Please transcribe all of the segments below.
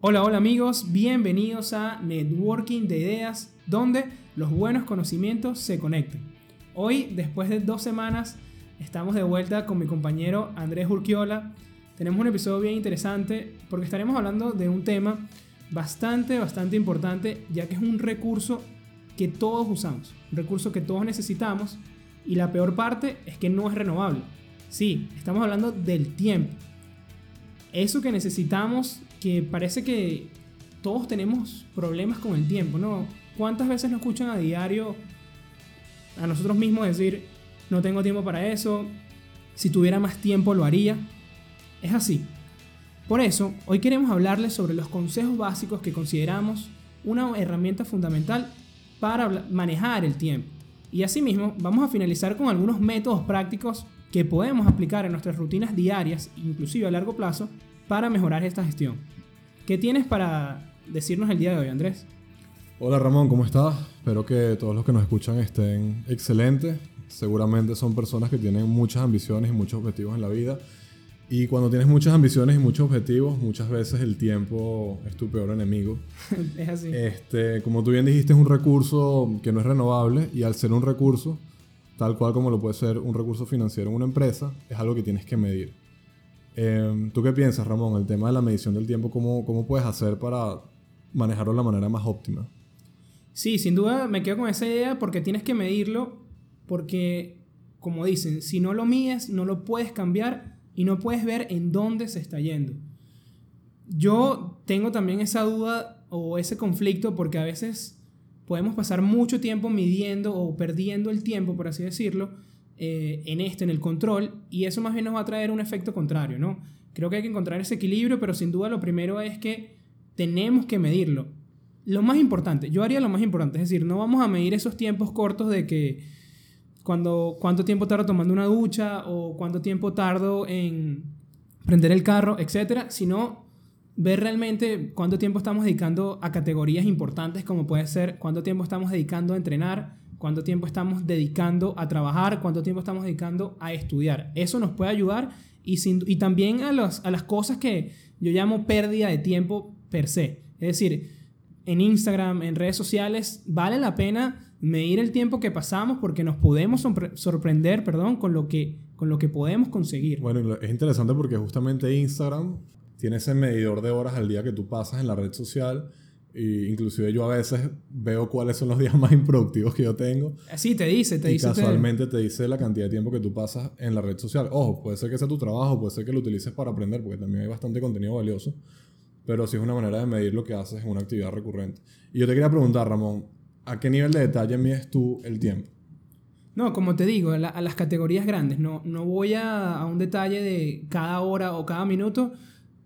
Hola, hola amigos, bienvenidos a Networking de Ideas, donde los buenos conocimientos se conectan. Hoy, después de dos semanas, estamos de vuelta con mi compañero Andrés Urquiola. Tenemos un episodio bien interesante porque estaremos hablando de un tema bastante, bastante importante, ya que es un recurso que todos usamos, un recurso que todos necesitamos y la peor parte es que no es renovable. Sí, estamos hablando del tiempo. Eso que necesitamos que parece que todos tenemos problemas con el tiempo, ¿no? ¿Cuántas veces nos escuchan a diario a nosotros mismos decir, no tengo tiempo para eso, si tuviera más tiempo lo haría? Es así. Por eso, hoy queremos hablarles sobre los consejos básicos que consideramos una herramienta fundamental para manejar el tiempo. Y asimismo, vamos a finalizar con algunos métodos prácticos que podemos aplicar en nuestras rutinas diarias, inclusive a largo plazo, para mejorar esta gestión. ¿Qué tienes para decirnos el día de hoy, Andrés? Hola Ramón, ¿cómo estás? Espero que todos los que nos escuchan estén excelentes. Seguramente son personas que tienen muchas ambiciones y muchos objetivos en la vida. Y cuando tienes muchas ambiciones y muchos objetivos, muchas veces el tiempo es tu peor enemigo. es así. Este, como tú bien dijiste, es un recurso que no es renovable y al ser un recurso, tal cual como lo puede ser un recurso financiero en una empresa, es algo que tienes que medir. Em, ¿Tú qué piensas, Ramón? El tema de la medición del tiempo, ¿cómo, ¿cómo puedes hacer para manejarlo de la manera más óptima? Sí, sin duda me quedo con esa idea porque tienes que medirlo, porque, como dicen, si no lo mides, no lo puedes cambiar y no puedes ver en dónde se está yendo. Yo tengo también esa duda o ese conflicto porque a veces podemos pasar mucho tiempo midiendo o perdiendo el tiempo, por así decirlo, eh, en este, en el control, y eso más bien nos va a traer un efecto contrario, ¿no? Creo que hay que encontrar ese equilibrio, pero sin duda lo primero es que tenemos que medirlo. Lo más importante, yo haría lo más importante, es decir, no vamos a medir esos tiempos cortos de que cuando, cuánto tiempo tardo tomando una ducha o cuánto tiempo tardo en prender el carro, etcétera, sino ver realmente cuánto tiempo estamos dedicando a categorías importantes como puede ser cuánto tiempo estamos dedicando a entrenar, cuánto tiempo estamos dedicando a trabajar, cuánto tiempo estamos dedicando a estudiar. Eso nos puede ayudar y, y también a, a las cosas que yo llamo pérdida de tiempo per se. Es decir, en Instagram, en redes sociales, vale la pena medir el tiempo que pasamos porque nos podemos sorprender, perdón, con lo que, con lo que podemos conseguir. Bueno, es interesante porque justamente Instagram tiene ese medidor de horas al día que tú pasas en la red social y inclusive yo a veces veo cuáles son los días más improductivos que yo tengo. Sí, te dice, te y dice. casualmente te... dice la cantidad de tiempo que tú pasas en la red social. Ojo, puede ser que sea tu trabajo, puede ser que lo utilices para aprender, porque también hay bastante contenido valioso. Pero sí es una manera de medir lo que haces en una actividad recurrente. Y yo te quería preguntar, Ramón, ¿a qué nivel de detalle mides tú el tiempo? No, como te digo, a, las categorías grandes. No, no voy a, a un detalle de cada hora o cada minuto,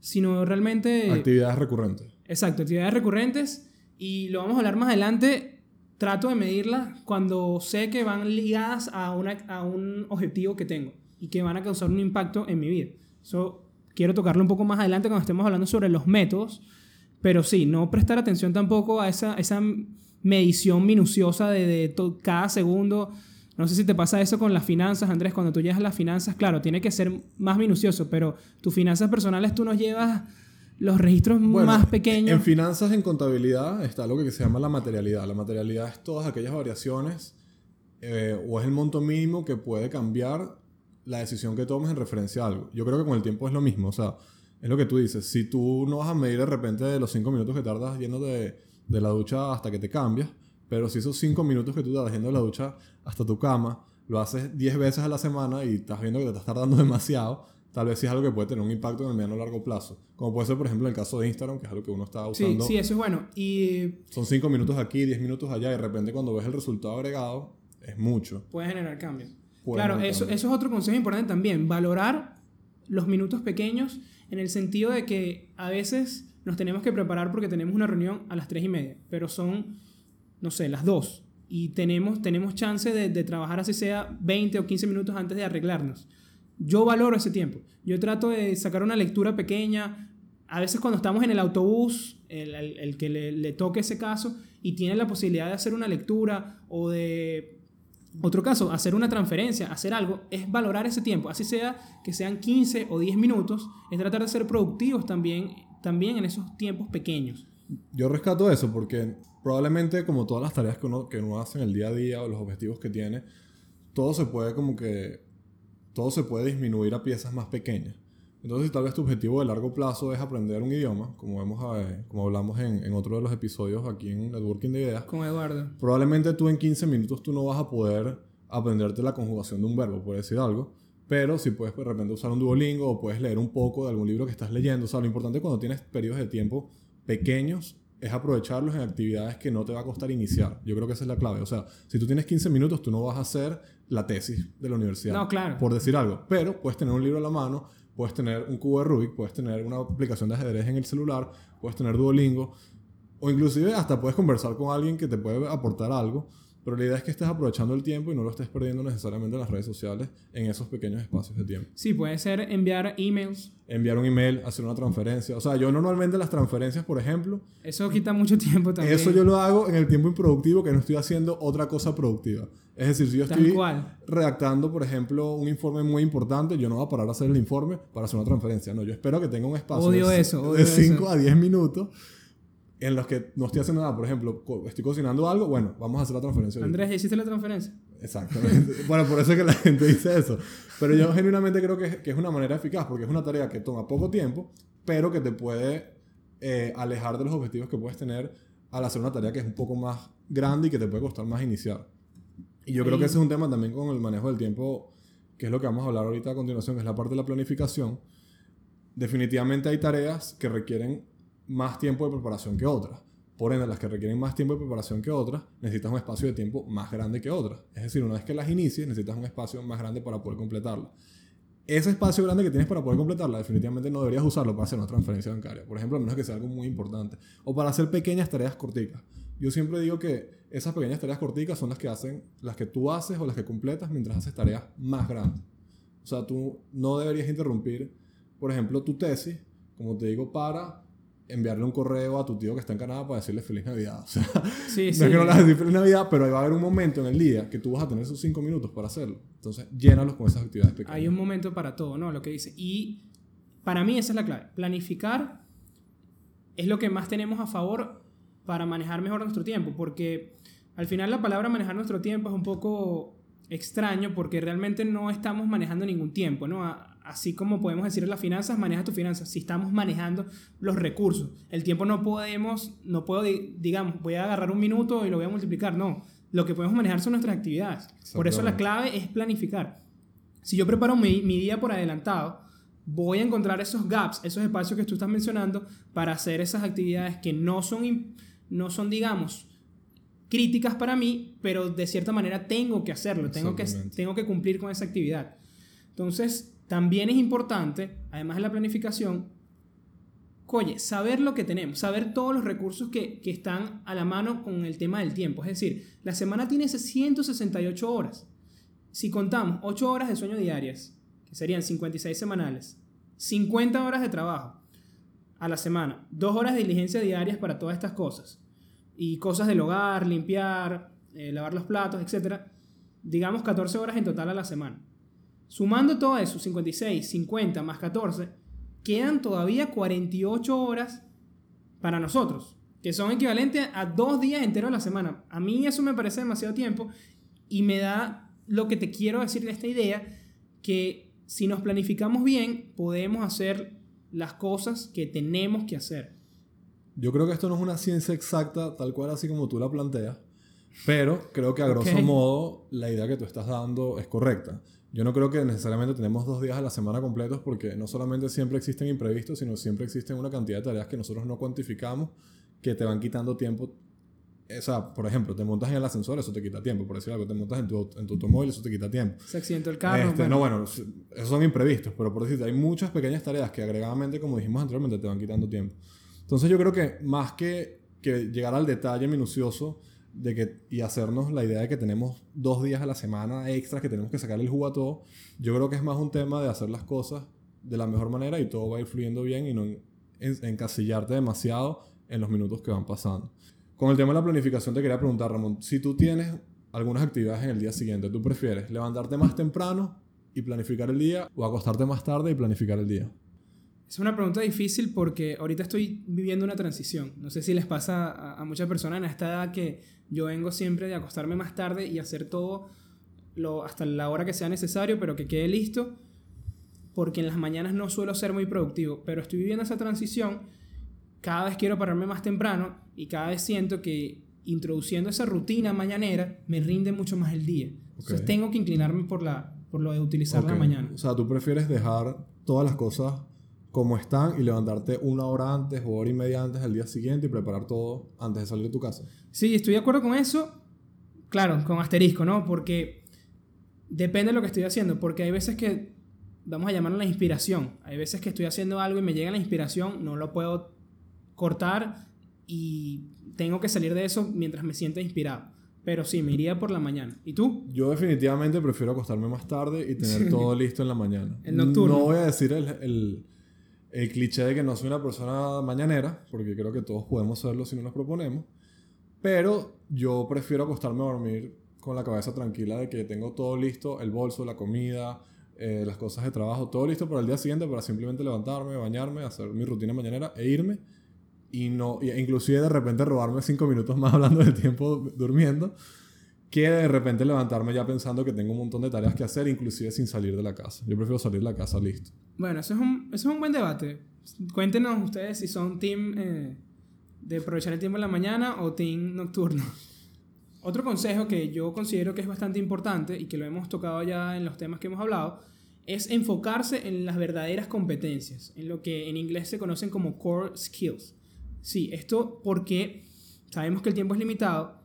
sino realmente... Actividades recurrentes. Exacto, actividades recurrentes y lo vamos a hablar más adelante. Trato de medirlas cuando sé que van ligadas a, una, a un objetivo que tengo y que van a causar un impacto en mi vida. Eso quiero tocarlo un poco más adelante cuando estemos hablando sobre los métodos, pero sí, no prestar atención tampoco a esa, esa medición minuciosa de, de cada segundo. No sé si te pasa eso con las finanzas, Andrés, cuando tú llegas a las finanzas, claro, tiene que ser más minucioso, pero tus finanzas personales tú nos llevas los registros más pequeños. En finanzas, en contabilidad, está lo que se llama la materialidad. La materialidad es todas aquellas variaciones eh, o es el monto mínimo que puede cambiar la decisión que tomes en referencia a algo. Yo creo que con el tiempo es lo mismo. O sea, es lo que tú dices. Si tú no vas a medir de repente de los 5 minutos que tardas yendo de, de la ducha hasta que te cambias, pero si esos 5 minutos que tú tardas yendo de la ducha hasta tu cama, lo haces 10 veces a la semana y estás viendo que te estás tardando demasiado, tal vez sí es algo que puede tener un impacto en el mediano o largo plazo. Como puede ser, por ejemplo, el caso de Instagram, que es algo que uno está usando. Sí, sí, eso es bueno. Y... Son 5 minutos aquí, 10 minutos allá, y de repente cuando ves el resultado agregado, es mucho. Puede generar cambios. claro, eso, eso es otro consejo importante también, valorar los minutos pequeños en el sentido de que a veces nos tenemos que preparar porque tenemos una reunión a las 3 y media, pero son, no sé, las 2 y tenemos, tenemos chance de, de trabajar así sea 20 o 15 minutos antes de arreglarnos. Yo valoro ese tiempo. Yo trato de sacar una lectura pequeña. A veces cuando estamos en el autobús, el, el, que le, toque ese caso y tiene la posibilidad de hacer una lectura o de, otro caso, hacer una transferencia, hacer algo, es valorar ese tiempo. Así sea que sean 15 o 10 minutos, es tratar de ser productivos también también en esos tiempos pequeños. Yo rescato eso porque probablemente como todas las tareas que uno, que uno hace en el día a día o los objetivos que tiene, todo se puede como que, todo se puede disminuir a piezas más pequeñas. Entonces, si tal vez tu objetivo de largo plazo es aprender un idioma, como, vemos, eh, como hablamos en, en, otro de los episodios aquí en Networking de Ideas. Con Eduardo. Probablemente tú en 15 minutos tú no vas a poder aprenderte la conjugación de un verbo, por decir algo. Pero si puedes de repente usar un Duolingo o puedes leer un poco de algún libro que estás leyendo. O sea, lo importante cuando tienes periodos de tiempo pequeños es aprovecharlos en actividades que no te va a costar iniciar. Yo creo que esa es la clave. O sea, si tú tienes 15 minutos, tú no vas a hacer la tesis de la universidad. No, claro. Por decir algo. Pero puedes tener un libro a la mano, puedes tener un cubo de Rubik, puedes tener una aplicación de ajedrez en el celular, puedes tener Duolingo, o inclusive hasta puedes conversar con alguien que te puede aportar algo. Pero la idea es que estés aprovechando el tiempo y no lo estés perdiendo necesariamente en las redes sociales en esos pequeños espacios de tiempo. Sí, puede ser enviar emails. Enviar un email, hacer una transferencia. O sea, yo normalmente las transferencias, por ejemplo... Eso quita mucho tiempo también. Eso yo lo hago en el tiempo improductivo que no estoy haciendo otra cosa productiva. Es decir, si yo estoy redactando, por ejemplo, un informe muy importante, yo no voy a parar a hacer el informe para hacer una transferencia. No, yo espero que tenga un espacio odio de, eso, de 5 a 10 minutos en los que no estoy haciendo nada, por ejemplo, estoy cocinando algo, bueno, vamos a hacer la transferencia. Andrés, ¿ya hiciste la transferencia? Exactamente. bueno, por eso es que la gente dice eso. Pero yo genuinamente creo que, que, es una manera eficaz, porque es una tarea que toma poco tiempo, pero que te puede eh, alejar de los objetivos que puedes tener al hacer una tarea que es un poco más grande y que te puede costar más iniciar. Y yo creo que ese es un tema también con el manejo del tiempo, que es lo que vamos a hablar ahorita a continuación, que es la parte de la planificación. Definitivamente hay tareas que requieren más tiempo de preparación que otras. Por ende, las que requieren más tiempo de preparación que otras, necesitas un espacio de tiempo más grande que otras. Es decir, una vez que las inicies, necesitas un espacio más grande para poder completarlas. Ese espacio grande que tienes para poder completarla, definitivamente no deberías usarlo para hacer una transferencia bancaria. Por ejemplo, a menos que sea algo muy importante. O para hacer pequeñas tareas corticas. Yo siempre digo que esas pequeñas tareas corticas son las que hacen, las que tú haces o las que completas mientras haces tareas más grandes. O sea, tú no deberías interrumpir, por ejemplo, tu tesis, como te digo, para enviarle un correo a tu tío que está en Canadá para decirle feliz Navidad. O sea, sí, no sí. es que no le vas a decir feliz Navidad, pero ahí va a haber un momento en el día que tú vas a tener esos cinco minutos para hacerlo. Entonces, llénalos con esas actividades pequeñas. Hay un momento para todo, ¿no? Lo que dice. Y para mí esa es la clave. Planificar es lo que más tenemos a favor para manejar mejor nuestro tiempo, porque al final la palabra manejar nuestro tiempo es un poco extraño porque realmente no estamos manejando ningún tiempo, ¿no? Así como podemos decir en las finanzas, maneja tus finanzas. Si estamos manejando los recursos, el tiempo no podemos, no puedo, digamos, voy a agarrar un minuto y lo voy a multiplicar. No, lo que podemos manejar son nuestras actividades. Por eso la clave es planificar. Si yo preparo mi, mi día por adelantado, voy a encontrar esos gaps, esos espacios que tú estás mencionando para hacer esas actividades que no son, no son digamos, críticas para mí, pero de cierta manera tengo que hacerlo, tengo que, tengo que cumplir con esa actividad. Entonces, también es importante, además de la planificación, oye, saber lo que tenemos, saber todos los recursos que, que, están a la mano con el tema del tiempo. Es decir, la semana tiene 168 horas. Si contamos 8 horas de sueño diarias, que serían 56 semanales, 50 horas de trabajo a la semana, 2 horas de diligencia diarias para todas estas cosas, y cosas del hogar, limpiar, eh, lavar los platos, etc. Digamos 14 horas en total a la semana. Sumando todo eso, 56, 50 más 14, quedan todavía 48 horas para nosotros, que son equivalentes a dos días enteros a la semana. A mí eso me parece demasiado tiempo y me da lo que te quiero decir de esta idea, que si nos planificamos bien, podemos hacer las cosas que tenemos que hacer. Yo creo que esto no es una ciencia exacta, tal cual así como tú la planteas, pero creo que a grosso modo la idea que tú estás dando es correcta. Yo no creo que necesariamente tenemos dos días a la semana completos porque no solamente siempre existen imprevistos, sino siempre existen una cantidad de tareas que nosotros no cuantificamos que te van quitando tiempo. O sea, por ejemplo, te montas en el ascensor, eso te quita tiempo, por decir algo, te montas en tu, en tu automóvil, eso te quita tiempo. Se accidentó el carro. Este, bueno. No, bueno, esos son imprevistos, pero por decirte, hay muchas pequeñas tareas que agregadamente, como dijimos anteriormente, te van quitando tiempo. Entonces yo creo que más que, que llegar al detalle minucioso, de que, y hacernos la idea de que tenemos dos días a la semana extras que tenemos que sacarle el jugo a todo, yo creo que es más un tema de hacer las cosas de la mejor manera y todo va a ir fluyendo bien y no en, en, encasillarte demasiado en los minutos que van pasando. Con el tema de la planificación te quería preguntar, Ramón, si tú tienes algunas actividades en el día siguiente, ¿tú prefieres levantarte más temprano y planificar el día o acostarte más tarde y planificar el día? Es una pregunta difícil porque ahorita estoy viviendo una transición. No sé si les pasa a, a muchas personas en esta edad que yo vengo siempre de acostarme más tarde y hacer todo lo, hasta la hora que sea necesario, pero que quede listo, porque en las mañanas no suelo ser muy productivo, pero estoy viviendo esa transición, cada vez quiero pararme más temprano y cada vez siento que introduciendo esa rutina mañanera me rinde mucho más el día. Entonces Ok. tengo que inclinarme por, la, por lo de utilizar la Ok. mañana. O sea, tú prefieres dejar todas las cosas como están y levantarte una hora antes o hora y media antes del día siguiente y preparar todo antes de salir de tu casa. Sí, estoy de acuerdo con eso. Claro, con asterisco, ¿no? Porque depende de lo que estoy haciendo. Porque hay veces que, vamos a llamarlo la inspiración. Hay veces que estoy haciendo algo y me llega la inspiración, no lo puedo cortar y tengo que salir de eso mientras me sienta inspirado. Pero sí, me iría por la mañana. ¿Y tú? Yo definitivamente prefiero acostarme más tarde y tener todo listo en la mañana. El nocturno. No voy a decir el, el, el cliché de que no soy una persona mañanera, porque creo que todos podemos serlo si no nos proponemos. Pero yo prefiero acostarme a dormir con la cabeza tranquila de que tengo todo listo, el bolso, la comida, eh, las cosas de trabajo, todo listo para el día siguiente para simplemente levantarme, bañarme, hacer mi rutina mañanera e irme. Y no, e inclusive de repente robarme cinco minutos más hablando del tiempo durmiendo que de repente levantarme ya pensando que tengo un montón de tareas que hacer, inclusive sin salir de la casa. Yo prefiero salir de la casa listo. Bueno, eso es un, eso es un buen debate. Cuéntenos ustedes si son team eh, de aprovechar el tiempo en la mañana o team nocturno. Otro consejo que yo considero que es bastante importante y que lo hemos tocado ya en los temas que hemos hablado es enfocarse en las verdaderas competencias, en lo que en inglés se conocen como core skills. Sí, esto porque sabemos que el tiempo es limitado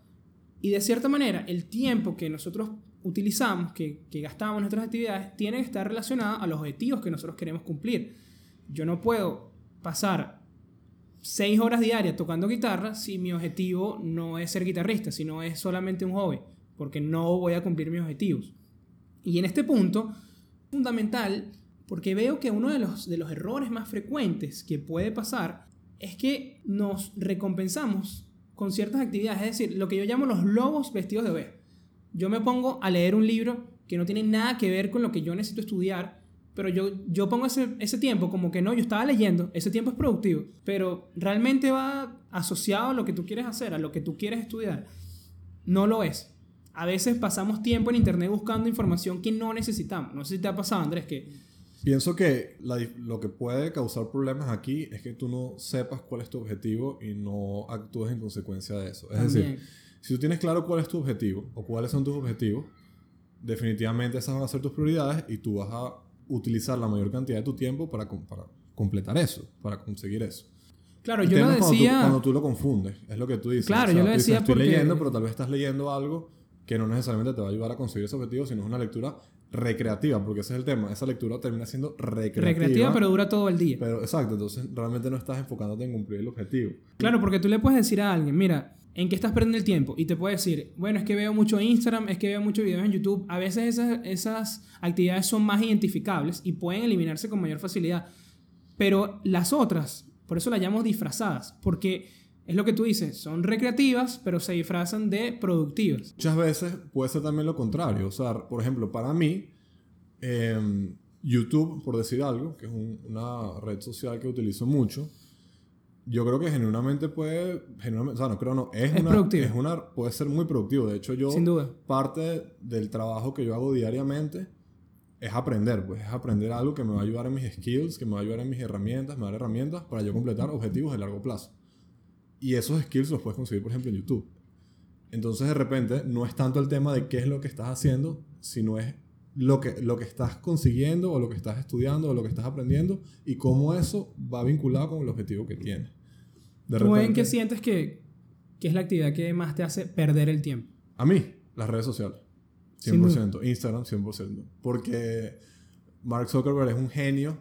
y de cierta manera el tiempo que nosotros utilizamos, que, que gastamos en nuestras actividades, tiene que estar relacionado a los objetivos que nosotros queremos cumplir. Yo no puedo pasar seis horas diarias tocando guitarra si mi objetivo no es ser guitarrista, sino es solamente un hobby, porque no voy a cumplir mis objetivos. Y en este punto, fundamental, porque veo que uno de los, de los errores más frecuentes que puede pasar es que nos recompensamos con ciertas actividades, es decir, lo que yo llamo los lobos vestidos de oveja. Yo me pongo a leer un libro que no tiene nada que ver con lo que yo necesito estudiar, pero yo, yo pongo ese, ese tiempo como que no, yo estaba leyendo, ese tiempo es productivo, pero realmente va asociado a lo que tú quieres hacer, a lo que tú quieres estudiar. No lo es. A veces pasamos tiempo en internet buscando información que no necesitamos. No sé si te ha pasado, Andrés, que Pienso que la lo que puede causar problemas aquí es que tú no sepas cuál es tu objetivo y no actúes en consecuencia de eso. Es también... decir, si tú tienes claro cuál es tu objetivo o cuáles son tus objetivos, definitivamente esas van a ser tus prioridades y tú vas a utilizar la mayor cantidad de tu tiempo para, para completar eso, para conseguir eso. Claro, El yo lo es cuando tú- decía... Cuando tú, lo confundes, es lo que tú dices. Claro, yo lo tú dices, decía Estoy porque- leyendo, pero tal vez estás leyendo algo que no necesariamente te va a ayudar a conseguir ese objetivo, sino es una lectura recreativa, porque ese es el tema. Esa lectura termina siendo recreativa. recreativa, pero dura todo el día. Pero exacto, entonces realmente no estás enfocándote en cumplir el objetivo. Claro, porque tú le puedes decir a alguien, mira, ¿en qué estás perdiendo el tiempo? Y te puede decir, bueno, es que veo mucho Instagram, es que veo muchos videos en YouTube. A veces esas, esas actividades son más identificables y pueden eliminarse con mayor facilidad. Pero las otras, por eso las llamamos disfrazadas, porque es lo que tú dices, son recreativas, pero se disfrazan de productivas. Muchas veces puede ser también lo contrario. O sea, por ejemplo, para mí, em, YouTube, por decir algo, que es un- una red social que utilizo mucho, yo creo que genuinamente puede, genuinamente, o sea, no creo, no, es, Es una, productivo. es una, puede ser muy productivo. De hecho, yo, Sin duda. parte del trabajo que yo hago diariamente es aprender, pues es aprender algo que me va a ayudar en mis skills, que me va a ayudar en mis herramientas, me va a dar herramientas para yo completar objetivos de largo plazo. Y esos skills los puedes conseguir, por ejemplo, en YouTube. Entonces, de repente, no es tanto el tema de qué es lo que estás haciendo, sino es lo que, lo que estás consiguiendo o lo que estás estudiando o lo que estás aprendiendo y cómo eso va vinculado con el objetivo que tienes. De ¿Tú en qué sientes que, que es la actividad que más te hace perder el tiempo? A mí, las redes sociales. Sin 100%. Instagram, 100%. Porque Mark Zuckerberg es un genio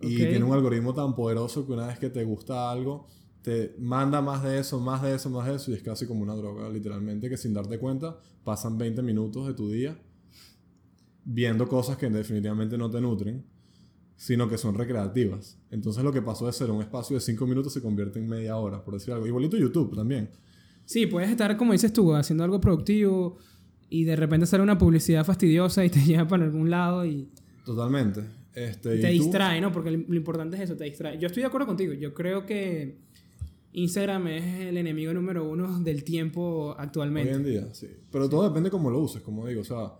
y Ok. tiene un algoritmo tan poderoso que una vez que te gusta algo, te manda más de eso, más de eso, más de eso y es casi como una droga, literalmente, que sin darte cuenta pasan 20 minutos de tu día viendo cosas que definitivamente no te nutren, sino que son recreativas. Entonces lo que pasó de ser un espacio de 5 minutos se convierte en media hora, por decir algo. Igualito YouTube también. Sí, puedes estar, como dices tú, haciendo algo productivo y de repente sale una publicidad fastidiosa y te lleva para algún lado y... Totalmente. Este, Te y distrae, ¿no? Porque lo importante es eso, te distrae. Yo estoy de acuerdo contigo. Yo creo que Instagram es el enemigo número uno del tiempo Hoy actualmente. en día, sí. Pero todo depende cómo lo uses, como digo. O sea,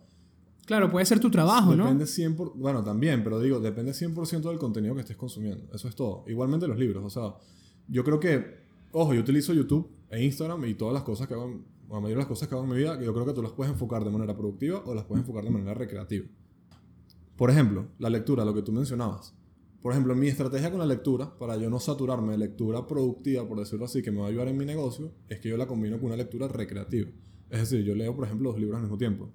Claro, puede ser tu trabajo, ¿no? depende 100%, por- bueno, también, pero digo, depende 100% del contenido que estés consumiendo. Eso es todo. Igualmente los libros. O sea, yo creo que, ojo, yo utilizo YouTube e Instagram y todas las cosas que hago, la mayoría de las cosas que hago en mi vida, yo creo que tú las puedes enfocar de manera productiva o las puedes enfocar de manera recreativa. Por ejemplo, la lectura, lo que tú mencionabas. Por ejemplo, mi estrategia con la lectura, para yo no saturarme de lectura productiva, por decirlo así, que me va a ayudar en mi negocio, es que yo la combino con una lectura recreativa. Es decir, yo leo, por ejemplo, dos libros al mismo tiempo.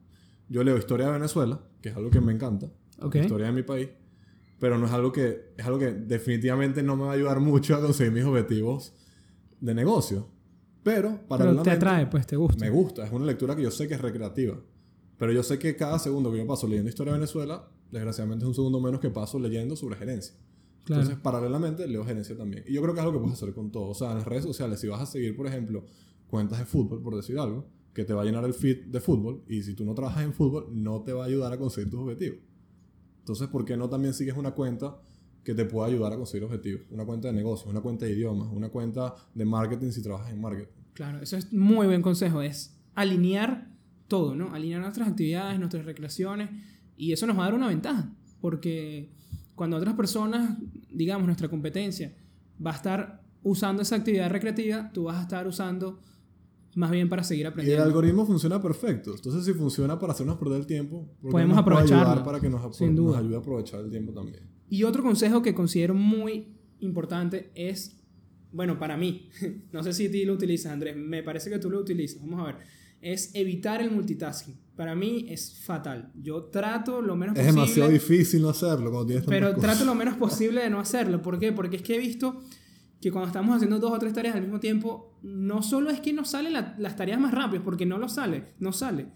Yo leo Historia de Venezuela, que es algo que me encanta, Ok. Historia de mi país, pero no es algo que es algo que definitivamente no me va a ayudar mucho a conseguir mis objetivos de negocio. Pero, Pero te atrae, pues te gusta. me gusta, es una lectura que yo sé que es recreativa. Pero yo sé que cada segundo que yo paso leyendo Historia de Venezuela, desgraciadamente es un segundo menos que paso leyendo sobre gerencia. Claro. Entonces, paralelamente, leo gerencia también. Y yo creo que es algo que puedes hacer con todo. O sea, en las redes sociales, si vas a seguir, por ejemplo, cuentas de fútbol, por decir algo, que te va a llenar el feed de fútbol, y si tú no trabajas en fútbol, no te va a ayudar a conseguir tus objetivos. Entonces, ¿por qué no también sigues una cuenta que te pueda ayudar a conseguir objetivos? Una cuenta de negocios, una cuenta de idiomas, una cuenta de marketing si trabajas en marketing. Claro, eso es muy buen consejo. Es alinear todo, ¿no? Alinear nuestras actividades, nuestras recreaciones. Y eso nos va a dar una ventaja. Porque cuando otras personas, digamos, nuestra competencia, va a estar usando esa actividad recreativa, tú vas a estar usando más bien para seguir Y el aprendiendo. algoritmo funciona perfecto. Entonces, si funciona para hacernos perder el tiempo, ¿por qué Podemos no nos ayudar para que nos, sin nos duda. ayude a aprovechar el tiempo también. Y otro consejo que considero muy importante es, bueno, para mí, no sé si ti lo utilizas, Andrés, me parece que tú lo utilizas, vamos a ver, es evitar el multitasking. Para mí es fatal. Yo trato lo menos Es posible. demasiado difícil no hacerlo cuando tienes Pero cosas. trato lo menos posible de no hacerlo. ¿Por qué? Porque es que he visto que cuando estamos haciendo dos o tres tareas al mismo tiempo, no solo es que no salen la- las tareas más rápidas, porque no lo sale, no sale,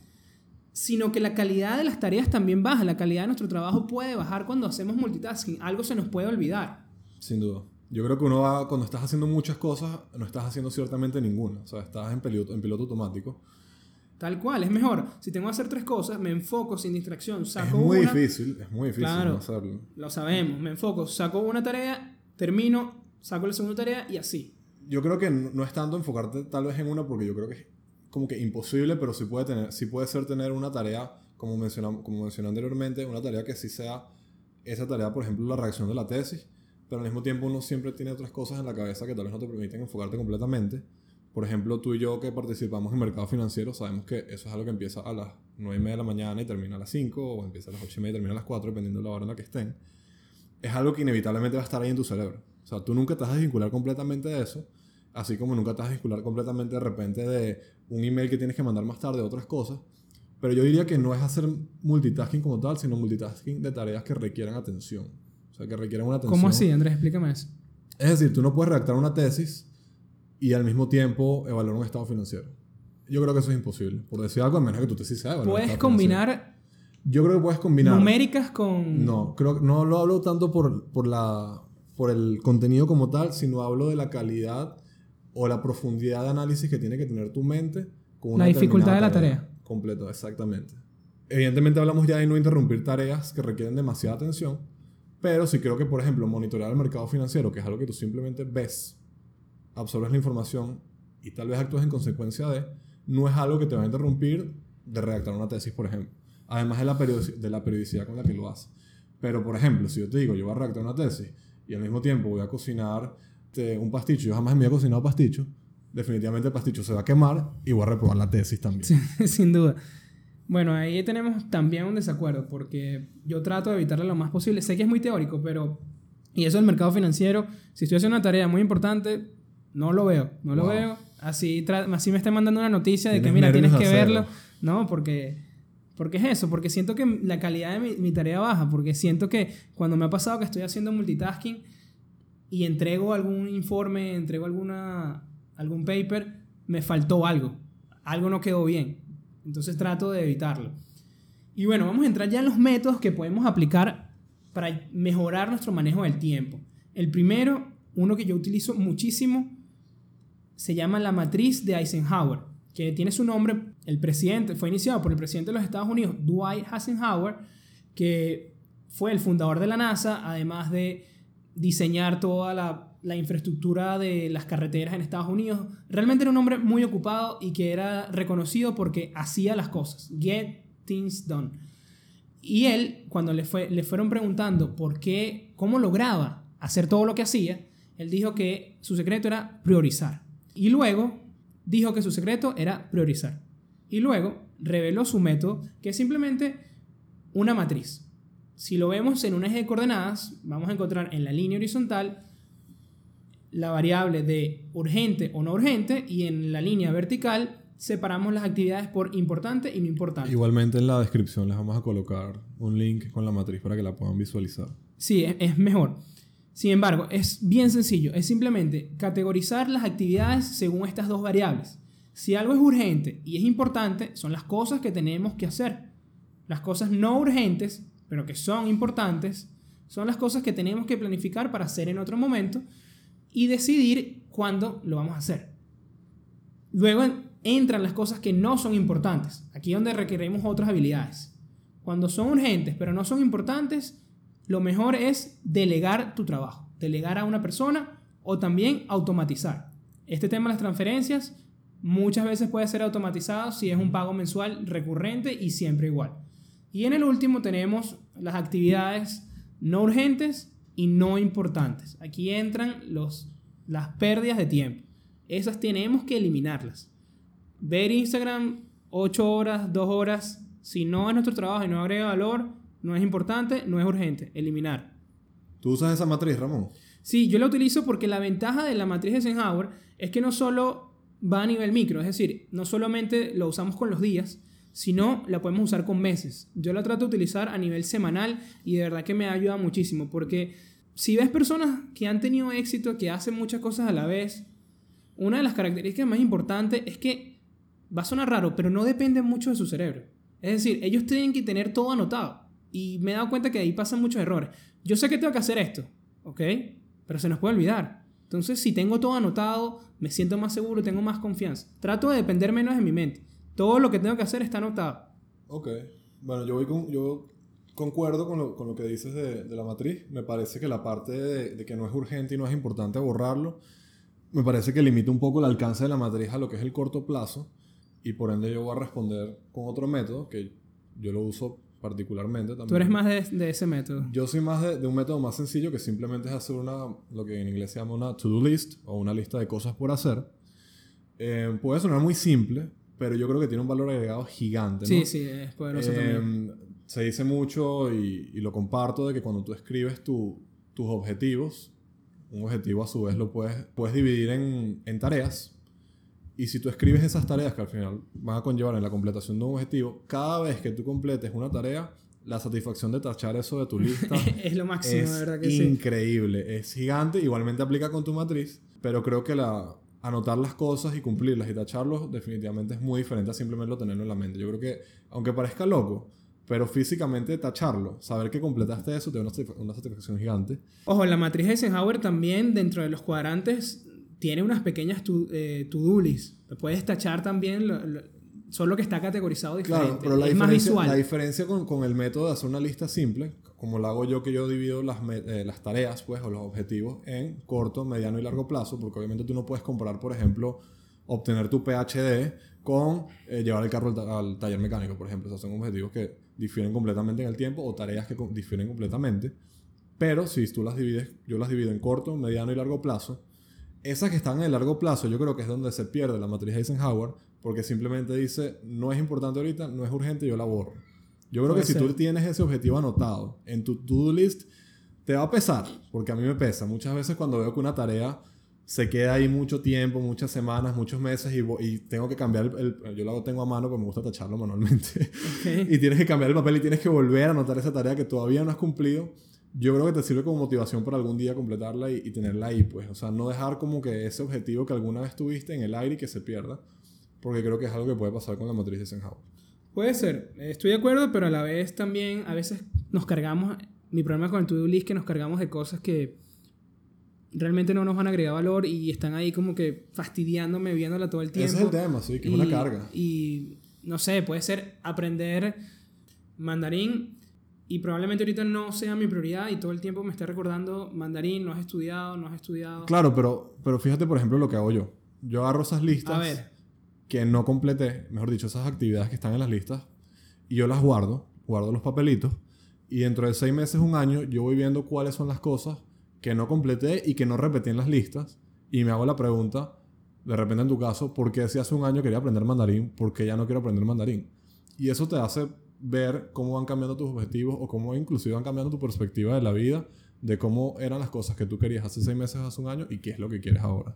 sino que la calidad de las tareas también baja. La calidad de nuestro trabajo puede bajar cuando hacemos multitasking. Algo se nos puede olvidar. Sin duda. Yo creo que uno va, cuando estás haciendo muchas cosas, no estás haciendo ciertamente ninguna. O sea, estás en piloto, en piloto automático. Tal cual, es mejor. Si tengo que hacer tres cosas, me enfoco sin distracción, Es saco muy una. difícil, es muy difícil Claro. no. Lo sabemos, me enfoco, saco una tarea, termino, saco la segunda tarea y así. Yo creo que no es tanto enfocarte tal vez en una, porque yo creo que es como que imposible, pero sí puede, tener, sí puede ser tener una tarea, como, mencionam- como mencioné anteriormente, una tarea que sí sea esa tarea, por ejemplo, la redacción de la tesis, pero al mismo tiempo uno siempre tiene otras cosas en la cabeza que tal vez no te permiten enfocarte completamente. Por ejemplo, tú y yo que participamos en mercado financiero sabemos que eso es algo que empieza a las 9 y media de la mañana y termina a las 5, o empieza a las 8 y media y termina a las 4, dependiendo de la hora en la que estén. Es algo que inevitablemente va a estar ahí en tu cerebro. O sea, tú nunca te vas a desvincular completamente de eso, así como nunca te vas a desvincular completamente de repente de un email que tienes que mandar más tarde, otras cosas. Pero yo diría que no es hacer multitasking como tal, sino multitasking de tareas que requieran atención. O sea, que requieran una atención. ¿Cómo así, Andrés? Explícame eso. Es decir, tú no puedes redactar una tesis y al mismo tiempo evaluar un estado financiero. Yo creo que eso es imposible. Por decir algo, a menos que tu tesis sea evaluar Puedes financiero. combinar Yo creo que puedes combinar. numéricas con... No, creo que no lo hablo tanto por, por, la, por el contenido como tal, sino hablo de la calidad o la profundidad de análisis que tiene que tener tu mente con una La dificultad de la tarea. Completo, exactamente. Evidentemente hablamos ya de no interrumpir tareas que requieren demasiada atención, pero sí creo que, por ejemplo, monitorear el mercado financiero, que es algo que tú simplemente ves, absorbes la información y tal vez actúas en consecuencia de, no es algo que te va a interrumpir de redactar una tesis, por ejemplo. Además de la, de la periodicidad con la que lo haces. Pero, por ejemplo, si yo te digo, yo voy a redactar una tesis y al mismo tiempo voy a cocinar un pasticho, yo jamás me había cocinado pasticho, definitivamente el pasticho se va a quemar y voy a reprobar la tesis también. Sin duda. Bueno, ahí tenemos también un desacuerdo, porque yo trato de evitarlo lo más posible. Sé que es muy teórico, pero... Y eso del mercado financiero, si estoy haciendo una tarea muy importante, no lo veo, no lo Wow. veo. Así, así me estén mandando una noticia de que, mira, tienes que verlo. No, porque... Porque es eso, porque siento que la calidad de mi, mi tarea baja, porque siento que cuando me ha pasado que estoy haciendo multitasking y entrego algún informe, entrego alguna, algún paper, me faltó algo, algo no quedó bien. Entonces trato de evitarlo. Y bueno, vamos a entrar ya en los métodos que podemos aplicar para mejorar nuestro manejo del tiempo. El primero, uno que yo utilizo muchísimo, se llama la matriz de Eisenhower, que tiene su nombre, el presidente, fue iniciado por el presidente de los Estados Unidos, Dwight Eisenhower, que fue el fundador de la NASA, además de diseñar toda la, la, infraestructura de las carreteras en Estados Unidos. Realmente era un hombre muy ocupado y que era reconocido porque hacía las cosas. Get things done. Y él, cuando le, fue, le fueron preguntando por qué, cómo lograba hacer todo lo que hacía, él dijo que su secreto era priorizar. Y luego dijo que su secreto era priorizar. Y luego reveló su método, que es simplemente una matriz. Si lo vemos en un eje de coordenadas, vamos a encontrar en la línea horizontal la variable de urgente o no urgente y en la línea vertical separamos las actividades por importante y no importante. Igualmente en la descripción les vamos a colocar un link con la matriz para que la puedan visualizar. Sí, es mejor. Sin embargo, es bien sencillo. Es simplemente categorizar las actividades según estas dos variables. Si algo es urgente y es importante, son las cosas que tenemos que hacer. Las cosas no urgentes, pero que son importantes, son las cosas que tenemos que planificar para hacer en otro momento y decidir cuándo lo vamos a hacer. Luego entran las cosas que no son importantes. Aquí donde requerimos otras habilidades. Cuando son urgentes, pero no son importantes, lo mejor es delegar tu trabajo, delegar a una persona o también automatizar. Este tema de las transferencias muchas veces puede ser automatizado si es un pago mensual recurrente y siempre igual. Y en el último tenemos las actividades no urgentes y no importantes. Aquí entran los, las pérdidas de tiempo. Esas tenemos que eliminarlas. Ver Instagram 8 horas, 2 horas, si no es nuestro trabajo y no agrega valor, no es importante, no es urgente, eliminar. ¿Tú usas esa matriz, Ramón? Sí, yo la utilizo porque la ventaja de la matriz de Eisenhower es que no solo va a nivel micro, es decir, no solamente lo usamos con los días, sino la podemos usar con meses. Yo la trato de utilizar a nivel semanal y de verdad que me ayuda muchísimo porque si ves personas que han tenido éxito, que hacen muchas cosas a la vez, una de las características más importantes es que va a sonar raro, pero no depende mucho de su cerebro. Es decir, ellos tienen que tener todo anotado. Y me he dado cuenta que ahí pasan muchos errores. Yo sé que tengo que hacer esto, ¿ok? Pero se nos puede olvidar. Entonces, si tengo todo anotado, me siento más seguro, tengo más confianza. Trato de depender menos de mi mente. Todo lo que tengo que hacer está anotado. Ok. Bueno, yo, voy con, yo concuerdo con lo, con lo que dices de, la matriz. Me parece que la parte de, de, que no es urgente y no es importante borrarlo, me parece que limita un poco el alcance de la matriz a lo que es el corto plazo. Y por ende yo voy a responder con otro método que yo lo uso particularmente también. Tú eres más de, de ese método. Yo soy más de, de, un método más sencillo que simplemente es hacer una, lo que en inglés se llama una to-do list o una lista de cosas por hacer. Eh, puede sonar muy simple, pero yo creo que tiene un valor agregado gigante. ¿no? Sí, sí, es poderoso eh, también. Se dice mucho y, y, lo comparto de que cuando tú escribes tu, tus objetivos, un objetivo a su vez lo puedes, puedes dividir en, en tareas y si tú escribes esas tareas que al final van a conllevar en la completación de un objetivo, cada vez que tú completes una tarea, la satisfacción de tachar eso de tu lista es lo máximo, es de verdad que increíble, sí. es gigante, igualmente aplica con tu matriz, pero creo que la anotar las cosas y cumplirlas y tacharlos definitivamente es muy diferente a simplemente tenerlo en la mente. Yo creo que aunque parezca loco, pero físicamente tacharlo, saber que completaste eso te da una, una satisfacción gigante. Ojo, la matriz de Eisenhower también dentro de los cuadrantes tiene unas pequeñas to-do eh, to list. Puedes tachar también lo, lo, solo que está categorizado diferente. Claro, pero la es más visual. La diferencia con, con, el método de hacer una lista simple, como lo hago yo, que yo divido las, eh, las tareas pues, o los objetivos en corto, mediano y largo plazo, porque obviamente tú no puedes comparar, por ejemplo, obtener tu PhD con eh, llevar el carro al, al, taller mecánico, por ejemplo. O sea, son objetivos que difieren completamente en el tiempo o tareas que difieren completamente. Pero si tú las divides, yo las divido en corto, mediano y largo plazo, esas que están en el largo plazo, yo creo que es donde se pierde la matriz Eisenhower, porque simplemente dice, no es importante ahorita, no es urgente, yo la borro. Yo creo Puede que ser. si tú tienes ese objetivo anotado en tu to-do list, te va a pesar, porque a mí me pesa. Muchas veces cuando veo que una tarea se queda ahí mucho tiempo, muchas semanas, muchos meses y, y tengo que cambiar el, el, Yo lo tengo a mano porque me gusta tacharlo manualmente. Okay. y tienes que cambiar el papel y tienes que volver a anotar esa tarea que todavía no has cumplido yo creo que te sirve como motivación para algún día completarla y, y, tenerla ahí, pues. O sea, no dejar como que ese objetivo que alguna vez tuviste en el aire y que se pierda, porque creo que es algo que puede pasar con la matriz de Eisenhower. Puede ser, estoy de acuerdo, pero a la vez también, a veces nos cargamos, mi problema con el to-do list es que nos cargamos de cosas que realmente no nos van a agregar valor y están ahí como que fastidiándome, viéndola todo el tiempo. Ese es el tema, sí, que y, es una carga. Y, no sé, puede ser aprender mandarín y probablemente ahorita no sea mi prioridad y todo el tiempo me esté recordando, mandarín, no has estudiado, no has estudiado. Claro, pero, pero fíjate, por ejemplo, lo que hago yo. Yo agarro esas listas A ver. que no completé, mejor dicho, esas actividades que están en las listas, y yo las guardo, guardo los papelitos, y dentro de seis meses, un año, yo voy viendo cuáles son las cosas que no completé y que no repetí en las listas, y me hago la pregunta, de repente en tu caso, ¿por qué si hace un año quería aprender mandarín? ¿Por qué ya no quiero aprender mandarín? Y eso te hace ver cómo van cambiando tus objetivos o cómo inclusive van cambiando tu perspectiva de la vida, de cómo eran las cosas que tú querías hace seis meses, hace un año y qué es lo que quieres ahora.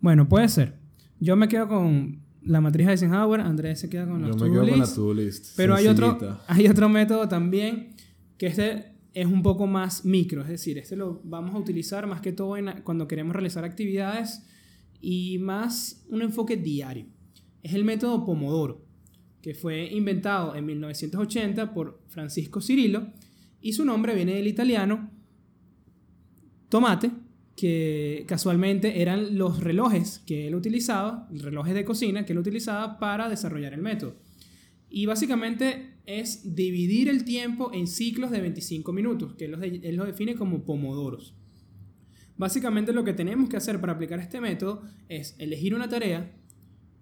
Bueno, puede ser. Yo me quedo con la matriz de Eisenhower, Andrés se queda con Yo los me quedo con la to-do list. Pero hay otro, hay otro método también que este es un poco más micro, es decir, este lo vamos a utilizar más que todo en- cuando queremos realizar actividades y más un enfoque diario. Es el método Pomodoro, que fue inventado en 1980 por Francisco Cirillo y su nombre viene del italiano tomate, que casualmente eran los relojes que él utilizaba, relojes de cocina que él utilizaba para desarrollar el método. Y básicamente es dividir el tiempo en ciclos de 25 minutos, que él los define como pomodoros. Básicamente lo que tenemos que hacer para aplicar este método es elegir una tarea,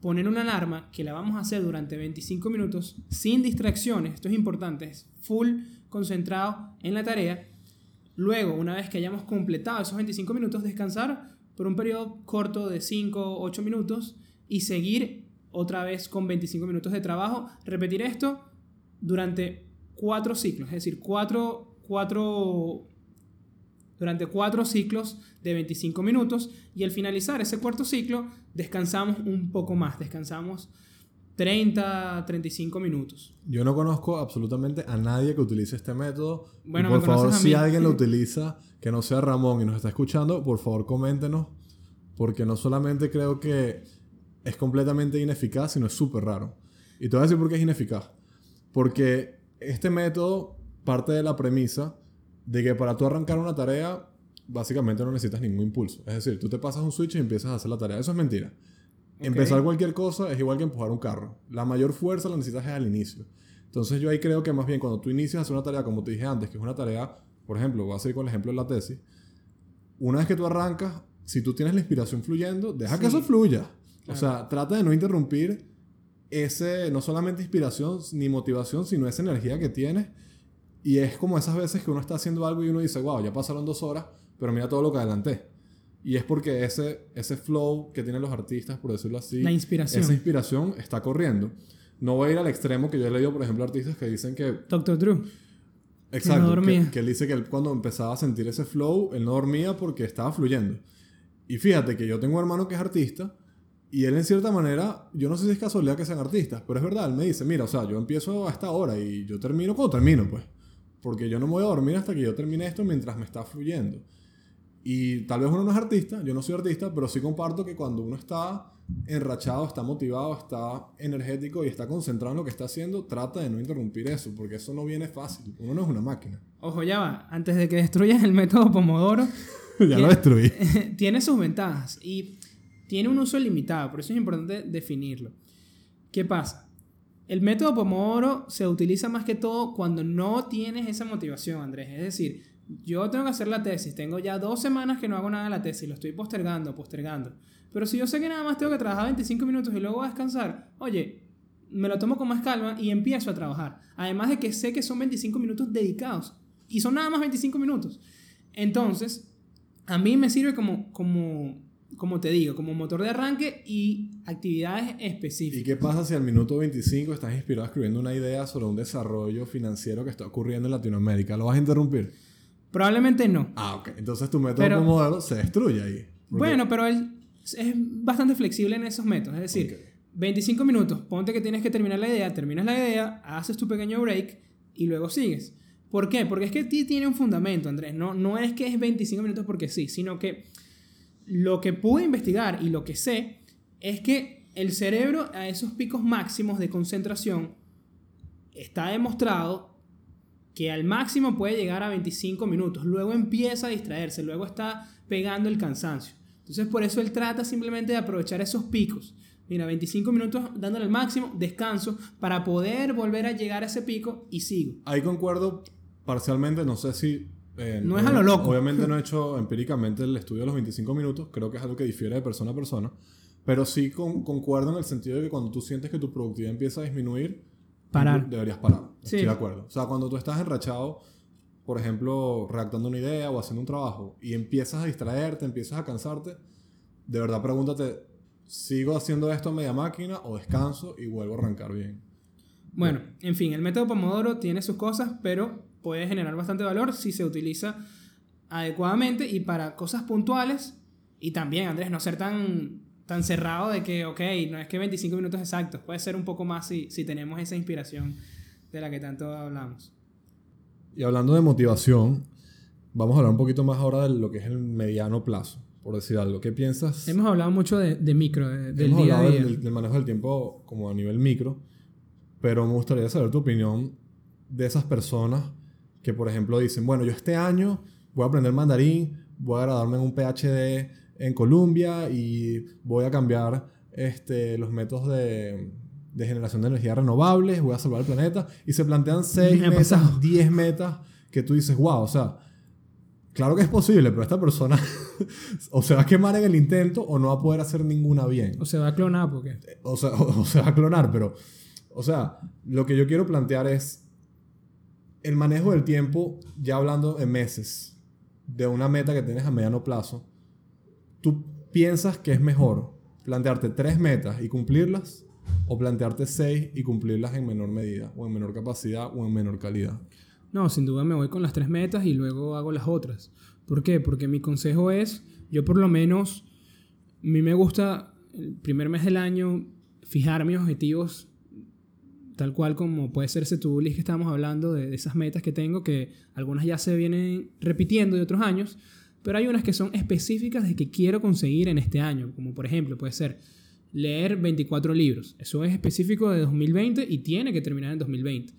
poner una alarma que la vamos a hacer durante 25 minutos sin distracciones, esto es importante, es full concentrado en la tarea. Luego, una vez que hayamos completado esos 25 minutos, descansar por un periodo corto de 5 o 8 minutos y seguir otra vez con 25 minutos de trabajo. Repetir esto durante cuatro ciclos, es decir, cuatro, cuatro, durante cuatro ciclos de 25 minutos y al finalizar ese cuarto ciclo descansamos un poco más, descansamos 30, 35 minutos. Yo no conozco absolutamente a nadie que utilice este método. Bueno, por favor, si alguien lo utiliza, que no sea Ramón y nos está escuchando, por favor coméntenos. Porque no solamente creo que es completamente ineficaz, sino es súper raro. Y te voy a decir por qué es ineficaz. Porque este método parte de la premisa de que para tú arrancar una tarea, básicamente no necesitas ningún impulso. Es decir, tú te pasas un switch y empiezas a hacer la tarea. Eso es mentira. Empezar cualquier cosa es igual que empujar un carro. La mayor fuerza la necesitas es al inicio. Entonces yo ahí creo que más bien cuando tú inicias a hacer una tarea, como te dije antes, que es una tarea, por ejemplo, voy a seguir con el ejemplo de la tesis, una vez que tú arrancas, si tú tienes la inspiración fluyendo, deja que eso fluya. O sea, trata de no interrumpir ese, no solamente inspiración ni motivación, sino esa energía que tienes. Y es como esas veces que uno está haciendo algo y uno dice, wow, ya pasaron dos horas, pero mira todo lo que adelanté. Y es porque ese, ese flow que tienen los artistas, por decirlo así, La inspiración. esa inspiración está corriendo. No voy a ir al extremo que yo he leído, por ejemplo, artistas que dicen que Doctor Drew. Exacto. no. Que, que él dice que él cuando empezaba a sentir ese flow, él no dormía porque estaba fluyendo. Y fíjate que yo tengo un hermano que es artista y él en cierta manera, yo no sé si es casualidad que sean artistas, pero es verdad, él me dice, mira, o sea, yo empiezo a esta hora y yo termino cuando termino, pues. Porque yo no me voy a dormir hasta que yo termine esto mientras me está fluyendo. Y tal vez uno no es artista, yo no soy artista, pero sí comparto que cuando uno está enrachado, está motivado, está energético y está concentrado en lo que está haciendo, trata de no interrumpir eso, porque eso no viene fácil. Uno no es una máquina. Ojo, ya va. Antes de que destruyas el método Pomodoro, ya lo destruí. tiene sus ventajas y tiene un uso limitado, por eso es importante definirlo. ¿Qué pasa? El método Pomodoro se utiliza más que todo cuando no tienes esa motivación, Andrés. Es decir, yo tengo que hacer la tesis, tengo ya dos semanas que no hago nada de la tesis, lo estoy postergando, postergando. Pero si yo sé que nada más tengo que trabajar 25 minutos y luego voy a descansar, oye, me lo tomo con más calma y empiezo a trabajar. Además de que sé que son 25 minutos dedicados y son nada más 25 minutos. Entonces, a mí me sirve como, como, como te digo, como motor de arranque y actividades ¿Y específicas. qué pasa si al minuto 25 estás inspirado escribiendo una idea sobre un desarrollo financiero que está ocurriendo en Latinoamérica? ¿Lo vas a interrumpir? Probablemente no. Ah, ok. Entonces tu método Pero- Pomodoro se destruye ahí. Bueno, pero él es bastante flexible en esos métodos. Es decir, Ok. 25 minutos, ponte que tienes que terminar la idea, terminas la idea, haces tu pequeño break y luego sigues. ¿Por qué? Porque es que ti tiene un fundamento, Andrés. No, no es que es 25 minutos porque sí, sino que lo que pude investigar y lo que sé es que el cerebro a esos picos máximos de concentración está demostrado que al máximo puede llegar a 25 minutos. Luego empieza a distraerse, luego está pegando el cansancio. Entonces por eso él trata simplemente de aprovechar esos picos. Mira, 25 minutos dándole al máximo, descanso, para poder volver a llegar a ese pico y sigo. Ahí concuerdo parcialmente, no sé si... eh, No es a lo loco. Obviamente no he hecho empíricamente el estudio de los 25 minutos, creo que es algo que difiere de persona a persona, pero sí con- concuerdo en el sentido de que cuando tú sientes que tu productividad empieza a disminuir, Parar. deberías parar. Sí. Estoy de acuerdo. O sea, cuando tú estás enrachado, por ejemplo, redactando una idea o haciendo un trabajo y empiezas a distraerte, empiezas a cansarte, de verdad pregúntate, ¿sigo haciendo esto a media máquina o descanso y vuelvo a arrancar bien? Bueno, en fin, el método Pomodoro tiene sus cosas, pero puede generar bastante valor si se utiliza adecuadamente y para cosas puntuales. Y también, Andrés, no ser tan, tan cerrado de que, ok, no es que 25 minutos exactos, puede ser un poco más si, si tenemos esa inspiración de la que tanto hablamos. Y hablando de motivación, vamos a hablar un poquito más ahora de lo que es el mediano plazo, por decir algo. ¿Qué piensas? Hemos hablado mucho de, de micro, de- del Hemos día a día. del- del manejo del tiempo como a nivel micro, pero me gustaría saber tu opinión de esas personas que, por ejemplo, dicen, bueno, yo este año voy a aprender mandarín, voy a graduarme en un PhD en Colombia y voy a cambiar este, los métodos de, de generación de energía renovables, voy a salvar el planeta, y se plantean 6 Me metas, pasado. 10 metas que tú dices, wow, o sea, claro que es posible, pero esta persona o se va a quemar en el intento o no va a poder hacer ninguna bien O se va a clonar porque... o sea, o, se va a clonar, pero, o sea, lo que yo quiero plantear es el manejo del tiempo, ya hablando en meses, de una meta que tienes a mediano plazo, tú piensas que es mejor plantearte tres metas y cumplirlas o plantearte seis y cumplirlas en menor medida, o en menor capacidad, o en menor calidad. No, sin duda me voy con las tres metas y luego hago las otras. ¿Por qué? Porque mi consejo es, yo por lo menos, a mí me gusta el primer mes del año fijar mis objetivos tal cual como puede ser ese to-do que estábamos hablando de, esas metas que tengo, que algunas ya se vienen repitiendo de otros años, pero hay unas que son específicas de que quiero conseguir en este año, como por ejemplo puede ser leer 24 libros. Eso es específico de 2020 y tiene que terminar en 2020.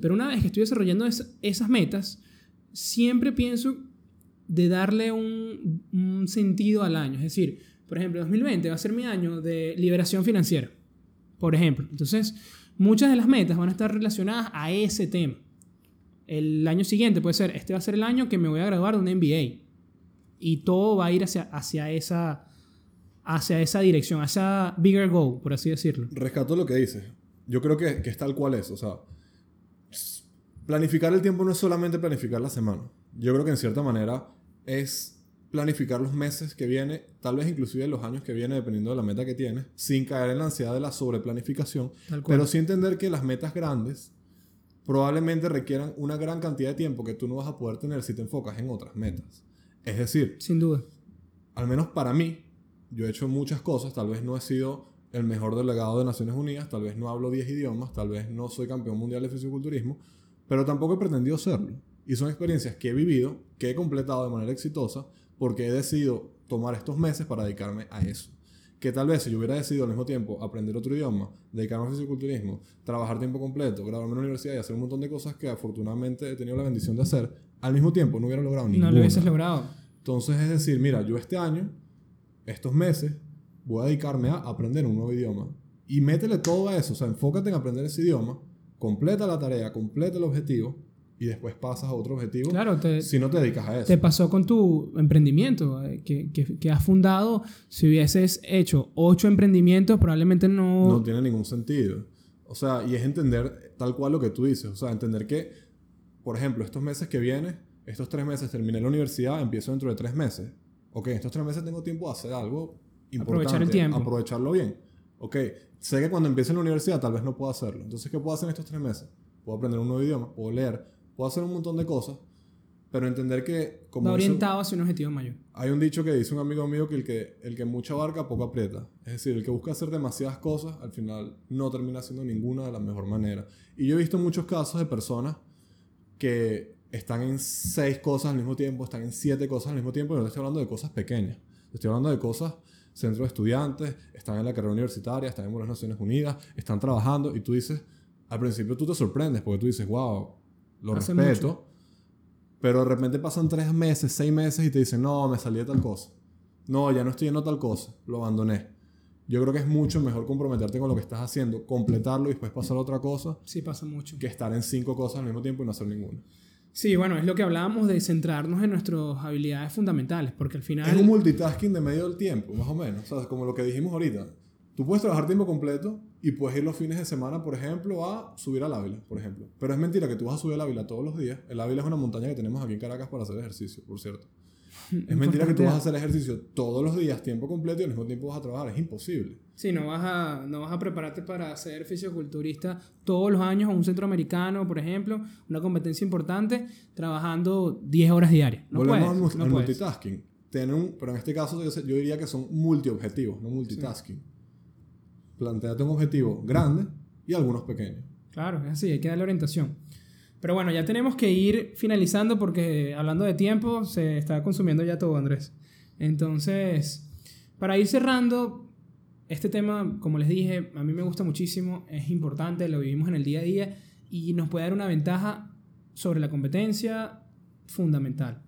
Pero una vez que estoy desarrollando es- esas metas, siempre pienso de darle un, un sentido al año. Es decir, por ejemplo, 2020 va a ser mi año de liberación financiera, por ejemplo. Entonces, muchas de las metas van a estar relacionadas a ese tema. El año siguiente puede ser, este va a ser el año que me voy a graduar de un MBA. Y todo va a ir hacia, hacia, esa, hacia esa dirección, hacia bigger goal, por así decirlo. Rescato lo que dices. Yo creo que, que es tal cual es. O sea, planificar el tiempo no es solamente planificar la semana. Yo creo que en cierta manera es planificar los meses que viene, tal vez inclusive los años que viene, dependiendo de la meta que tienes, sin caer en la ansiedad de la sobreplanificación, pero sí entender que las metas grandes probablemente requieran una gran cantidad de tiempo que tú no vas a poder tener si te enfocas en otras metas. Es decir, Sin duda. al menos para mí, yo he hecho muchas cosas, tal vez no he sido el mejor delegado de Naciones Unidas, tal vez no hablo 10 idiomas, tal vez no soy campeón mundial de fisiculturismo, pero tampoco he pretendido serlo. Y son experiencias que he vivido, que he completado de manera exitosa, porque he decidido tomar estos meses para dedicarme a eso. Que tal vez si yo hubiera decidido al mismo tiempo aprender otro idioma, dedicarme al fisiculturismo, trabajar tiempo completo, graduarme en la universidad y hacer un montón de cosas que afortunadamente he tenido la bendición de hacer, al mismo tiempo no hubiera logrado ninguna. No lo hubieses logrado. Entonces es decir, mira, yo este año, estos meses, voy a dedicarme a aprender un nuevo idioma. Y métele todo a eso, o sea, enfócate en aprender ese idioma, completa la tarea, completa el objetivo y después pasas a otro objetivo Claro, te, si no te dedicas a eso. te pasó con tu emprendimiento eh, que, que, que has fundado. Si hubieses hecho ocho emprendimientos, probablemente no... No tiene ningún sentido. O sea, y es entender tal cual lo que tú dices, o sea, entender que, por ejemplo, estos meses que vienen, estos tres meses terminé la universidad, empiezo dentro de tres meses. Ok, estos tres meses tengo tiempo de hacer algo importante. Aprovechar el tiempo. Aprovecharlo bien. Ok, sé que cuando empiece la universidad tal vez no puedo hacerlo. Entonces, ¿qué puedo hacer en estos tres meses? Puedo aprender un nuevo idioma, puedo leer, puedo hacer un montón de cosas, pero entender que como va orientado hacia un objetivo mayor. hay un dicho que dice un amigo mío que el que, el que mucha barca poco aprieta. Es decir, el que busca hacer demasiadas cosas, al final no termina haciendo ninguna de la mejor manera. Y yo he visto muchos casos de personas que están en seis cosas al mismo tiempo, están en siete cosas al mismo tiempo, y no estoy hablando de cosas pequeñas. Estoy hablando de cosas, centro de estudiantes, están en la carrera universitaria, están en las Naciones Unidas, están trabajando, y tú dices, al principio tú te sorprendes, porque tú dices, wow, lo Hace respeto. Pero de repente pasan tres meses, seis meses y te dicen, no, me salí de tal cosa. No, ya no estoy yendo tal cosa. Lo abandoné. Yo creo que es mucho mejor comprometerte con lo que estás haciendo, completarlo y después pasar a otra cosa, Sí, pasa mucho. que estar en cinco cosas al mismo tiempo y no hacer ninguna. Sí, bueno, es lo que hablábamos de centrarnos en nuestras habilidades fundamentales, porque al final... Es un multitasking de medio del tiempo, más o menos. O sea, como lo que dijimos ahorita. Tú puedes trabajar tiempo completo y puedes ir los fines de semana, por ejemplo, a subir al Ávila, por ejemplo. Pero es mentira que tú vas a subir al Ávila todos los días. El Ávila es una montaña que tenemos aquí en Caracas para hacer ejercicio, por cierto. Es mentira que tú vas a hacer ejercicio todos los días, tiempo completo, y al mismo tiempo vas a trabajar. Es imposible. Sí, no vas a, no vas a prepararte para ser fisiculturista todos los años a un centroamericano, por ejemplo, una competencia importante, trabajando 10 horas diarias. No Volvemos puedes, al, multitasking. Tener un, pero en este caso yo, yo diría que son multiobjetivos, no multitasking. Planteate un objetivo grande y algunos pequeños. Claro, es así, hay que darle orientación. Pero bueno, ya tenemos que ir finalizando porque hablando de tiempo se está consumiendo ya todo, Andrés. Entonces, para ir cerrando, este tema, como les dije, a mí me gusta muchísimo, es importante, lo vivimos en el día a día y nos puede dar una ventaja sobre la competencia fundamental.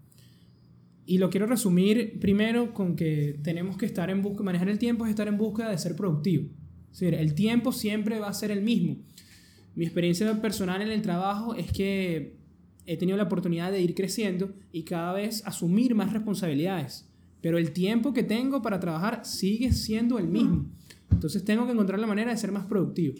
Y lo quiero resumir primero con que tenemos que estar en busca, manejar el tiempo es estar en busca de ser productivo. Es decir, el tiempo siempre va a ser el mismo. Mi experiencia personal en el trabajo es que he tenido la oportunidad de ir creciendo y cada vez asumir más responsabilidades. Pero el tiempo que tengo para trabajar sigue siendo el mismo. Entonces tengo que encontrar la manera de ser más productivo.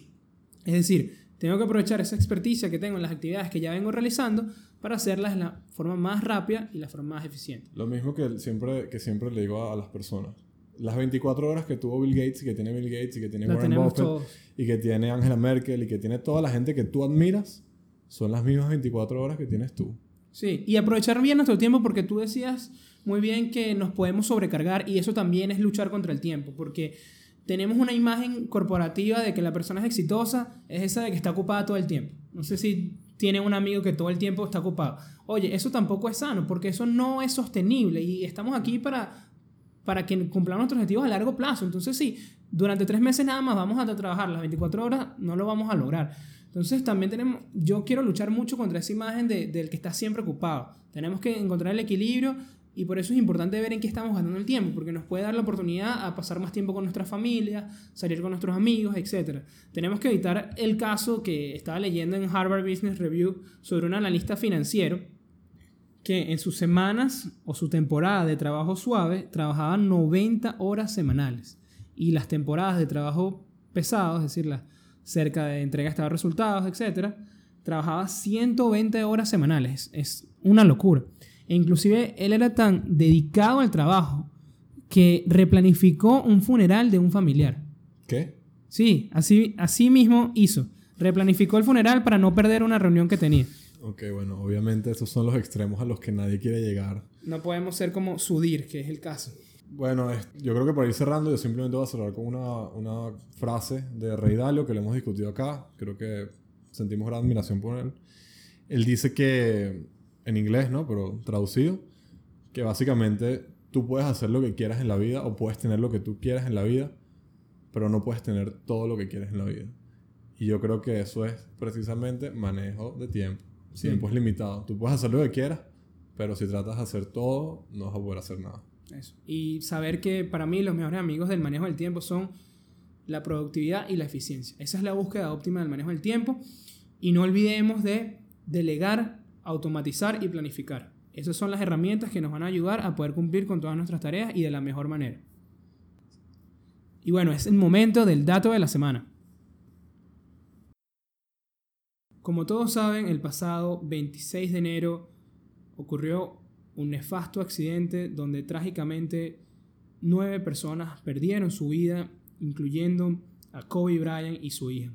Es decir, tengo que aprovechar esa experticia que tengo en las actividades que ya vengo realizando para hacerlas de la forma más rápida y la forma más eficiente. Lo mismo que siempre, que siempre le digo a las personas las 24 horas que tuvo Bill Gates y que tiene Bill Gates y que tiene Warren Buffett y que tiene Angela Merkel y que tiene toda la gente que tú admiras son las mismas 24 horas que tienes tú. Sí, y aprovechar bien nuestro tiempo porque tú decías muy bien que nos podemos sobrecargar y eso también es luchar contra el tiempo porque tenemos una imagen corporativa de que la persona es exitosa, es esa de que está ocupada todo el tiempo. No sé si tiene un amigo que todo el tiempo está ocupado. Oye, eso tampoco es sano porque eso no es sostenible y estamos aquí para para que cumplamos nuestros objetivos a largo plazo. Entonces, sí, durante tres meses nada más vamos a trabajar las 24 horas, no lo vamos a lograr. Entonces, también tenemos, yo quiero luchar mucho contra esa imagen de, del que está siempre ocupado. Tenemos que encontrar el equilibrio y por eso es importante ver en qué estamos gastando el tiempo, porque nos puede dar la oportunidad a pasar más tiempo con nuestra familia, salir con nuestros amigos, etc. Tenemos que evitar el caso que estaba leyendo en Harvard Business Review sobre un analista financiero que en sus semanas o su temporada de trabajo suave trabajaban 90 horas semanales y las temporadas de trabajo pesado, es decir, la, cerca de entrega de resultados, etc., trabajaba 120 horas semanales. Es una locura. E inclusive él era tan dedicado al trabajo que replanificó un funeral de un familiar. ¿Qué? Sí, así, así mismo hizo. Replanificó el funeral para no perder una reunión que tenía. Ok, bueno, obviamente esos son los extremos a los que nadie quiere llegar. No podemos ser como Sudir, que es el caso. Bueno, yo creo que para ir cerrando, yo simplemente voy a cerrar con una, una frase de Rey Dalio que le hemos discutido acá. Creo que sentimos gran admiración por él. Él dice que, en inglés, ¿no? Pero traducido, que básicamente tú puedes hacer lo que quieras en la vida o puedes tener lo que tú quieras en la vida, pero no puedes tener todo lo que quieres en la vida. Y yo creo que eso es precisamente manejo de tiempo. Tiempo es limitado. Tú puedes hacer lo que quieras, pero si tratas de hacer todo, no vas a poder hacer nada. Eso. Y saber que para mí los mejores amigos del manejo del tiempo son la productividad y la eficiencia. Esa es la búsqueda óptima del manejo del tiempo. Y no olvidemos de delegar, automatizar y planificar. Esas son las herramientas que nos van a ayudar a poder cumplir con todas nuestras tareas y de la mejor manera. Y bueno, es el momento del dato de la semana. Como todos saben, el pasado 26 de enero ocurrió un nefasto accidente donde trágicamente nueve personas perdieron su vida, incluyendo a Kobe Bryant y su hija.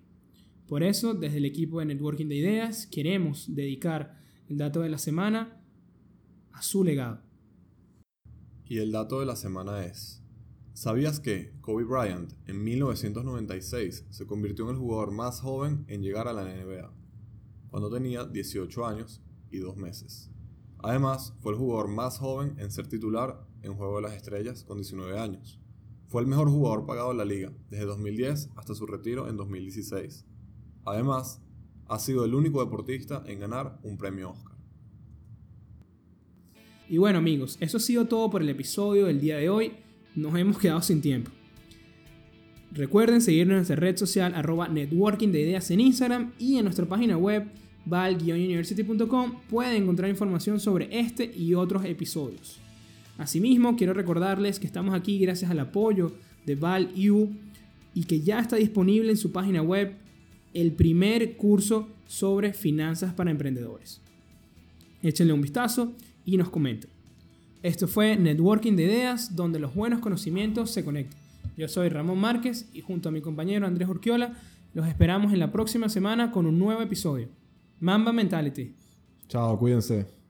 Por eso, desde el equipo de Networking de Ideas, queremos dedicar el dato de la semana a su legado. Y el dato de la semana es, ¿sabías que Kobe Bryant en 1996 se convirtió en el jugador más joven en llegar a la NBA? Cuando tenía 18 años y 2 meses. Además, fue el jugador más joven en ser titular en Juego de las Estrellas con 19 años. Fue el mejor jugador pagado en la liga desde 2010 hasta su retiro en 2016. Además, ha sido el único deportista en ganar un premio Oscar. Y bueno amigos, eso ha sido todo por el episodio del día de hoy. Nos hemos quedado sin tiempo. Recuerden seguirnos en nuestra red social arroba networking de ideas en Instagram y en nuestra página web val-university.com pueden encontrar información sobre este y otros episodios. Asimismo, quiero recordarles que estamos aquí gracias al apoyo de ValU y que ya está disponible en su página web el primer curso sobre finanzas para emprendedores. Échenle un vistazo y nos comenten. Esto fue Networking de Ideas, donde los buenos conocimientos se conectan. Yo soy Ramón Márquez y junto a mi compañero Andrés Urquiola los esperamos en la próxima semana con un nuevo episodio. Mamba Mentality. Chao, cuídense.